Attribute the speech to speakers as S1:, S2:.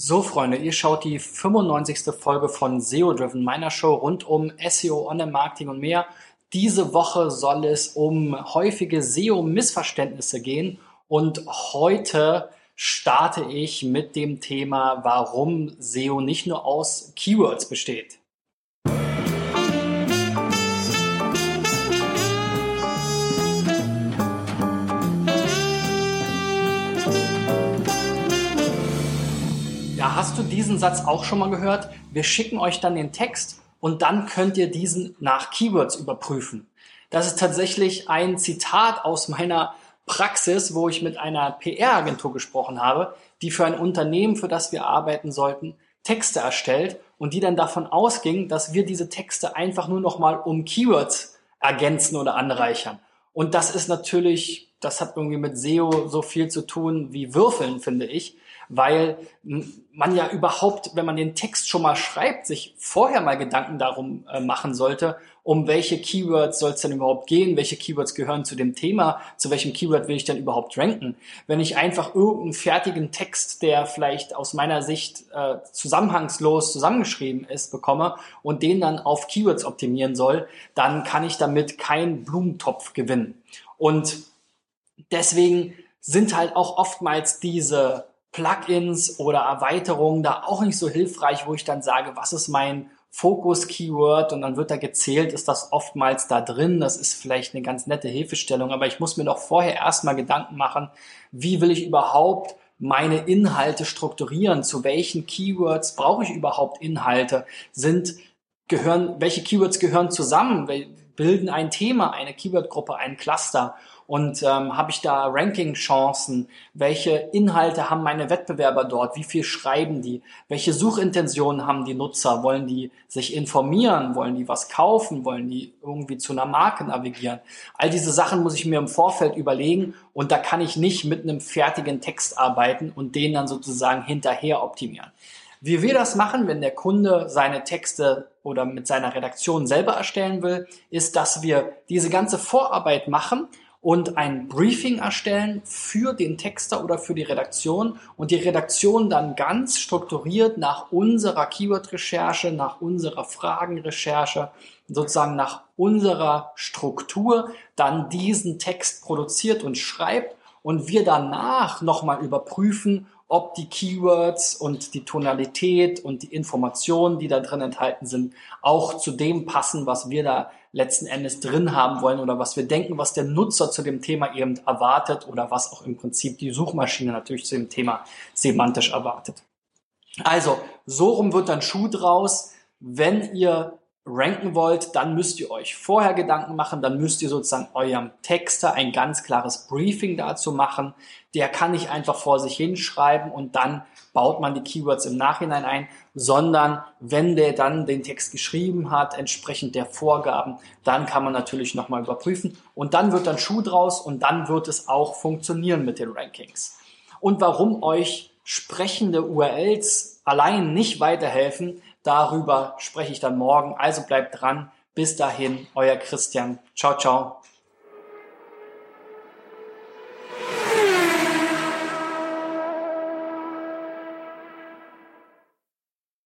S1: So, Freunde, ihr schaut die 95. Folge von SEO Driven, meiner Show rund um SEO, Online-Marketing und mehr. Diese Woche soll es um häufige SEO-Missverständnisse gehen und heute starte ich mit dem Thema, warum SEO nicht nur aus Keywords besteht. Hast du diesen Satz auch schon mal gehört? Wir schicken euch dann den Text und dann könnt ihr diesen nach Keywords überprüfen. Das ist tatsächlich ein Zitat aus meiner Praxis, wo ich mit einer PR-Agentur gesprochen habe, die für ein Unternehmen, für das wir arbeiten sollten, Texte erstellt und die dann davon ausging, dass wir diese Texte einfach nur noch mal um Keywords ergänzen oder anreichern. Und das ist natürlich, das hat irgendwie mit SEO so viel zu tun wie Würfeln, finde ich, weil man ja überhaupt, wenn man den Text schon mal schreibt, sich vorher mal Gedanken darum äh, machen sollte, um welche Keywords soll es denn überhaupt gehen, welche Keywords gehören zu dem Thema, zu welchem Keyword will ich denn überhaupt ranken. Wenn ich einfach irgendeinen fertigen Text, der vielleicht aus meiner Sicht äh, zusammenhangslos zusammengeschrieben ist, bekomme und den dann auf Keywords optimieren soll, dann kann ich damit keinen Blumentopf gewinnen. Und deswegen sind halt auch oftmals diese Plugins oder Erweiterungen da auch nicht so hilfreich, wo ich dann sage, was ist mein Fokus-Keyword und dann wird da gezählt, ist das oftmals da drin. Das ist vielleicht eine ganz nette Hilfestellung, aber ich muss mir doch vorher erstmal Gedanken machen, wie will ich überhaupt meine Inhalte strukturieren? Zu welchen Keywords brauche ich überhaupt Inhalte? Sind, gehören, welche Keywords gehören zusammen? Bilden ein Thema, eine Keyword-Gruppe, ein Cluster? Und ähm, habe ich da Ranking-Chancen? Welche Inhalte haben meine Wettbewerber dort? Wie viel schreiben die? Welche Suchintentionen haben die Nutzer? Wollen die sich informieren? Wollen die was kaufen? Wollen die irgendwie zu einer Marke navigieren? All diese Sachen muss ich mir im Vorfeld überlegen und da kann ich nicht mit einem fertigen Text arbeiten und den dann sozusagen hinterher optimieren. Wie wir das machen, wenn der Kunde seine Texte oder mit seiner Redaktion selber erstellen will, ist, dass wir diese ganze Vorarbeit machen und ein Briefing erstellen für den Texter oder für die Redaktion und die Redaktion dann ganz strukturiert nach unserer Keyword-Recherche, nach unserer Fragenrecherche, sozusagen nach unserer Struktur dann diesen Text produziert und schreibt und wir danach nochmal überprüfen, ob die Keywords und die Tonalität und die Informationen, die da drin enthalten sind, auch zu dem passen, was wir da letzten Endes drin haben wollen oder was wir denken, was der Nutzer zu dem Thema eben erwartet oder was auch im Prinzip die Suchmaschine natürlich zu dem Thema semantisch erwartet. Also, so rum wird dann Schuh draus. Wenn ihr ranken wollt, dann müsst ihr euch vorher Gedanken machen, dann müsst ihr sozusagen eurem Texter ein ganz klares Briefing dazu machen. Der kann nicht einfach vor sich hinschreiben und dann baut man die Keywords im Nachhinein ein, sondern wenn der dann den Text geschrieben hat, entsprechend der Vorgaben, dann kann man natürlich nochmal überprüfen und dann wird dann Schuh draus und dann wird es auch funktionieren mit den Rankings. Und warum euch sprechende URLs allein nicht weiterhelfen, Darüber spreche ich dann morgen. Also bleibt dran. Bis dahin, euer Christian. Ciao, ciao.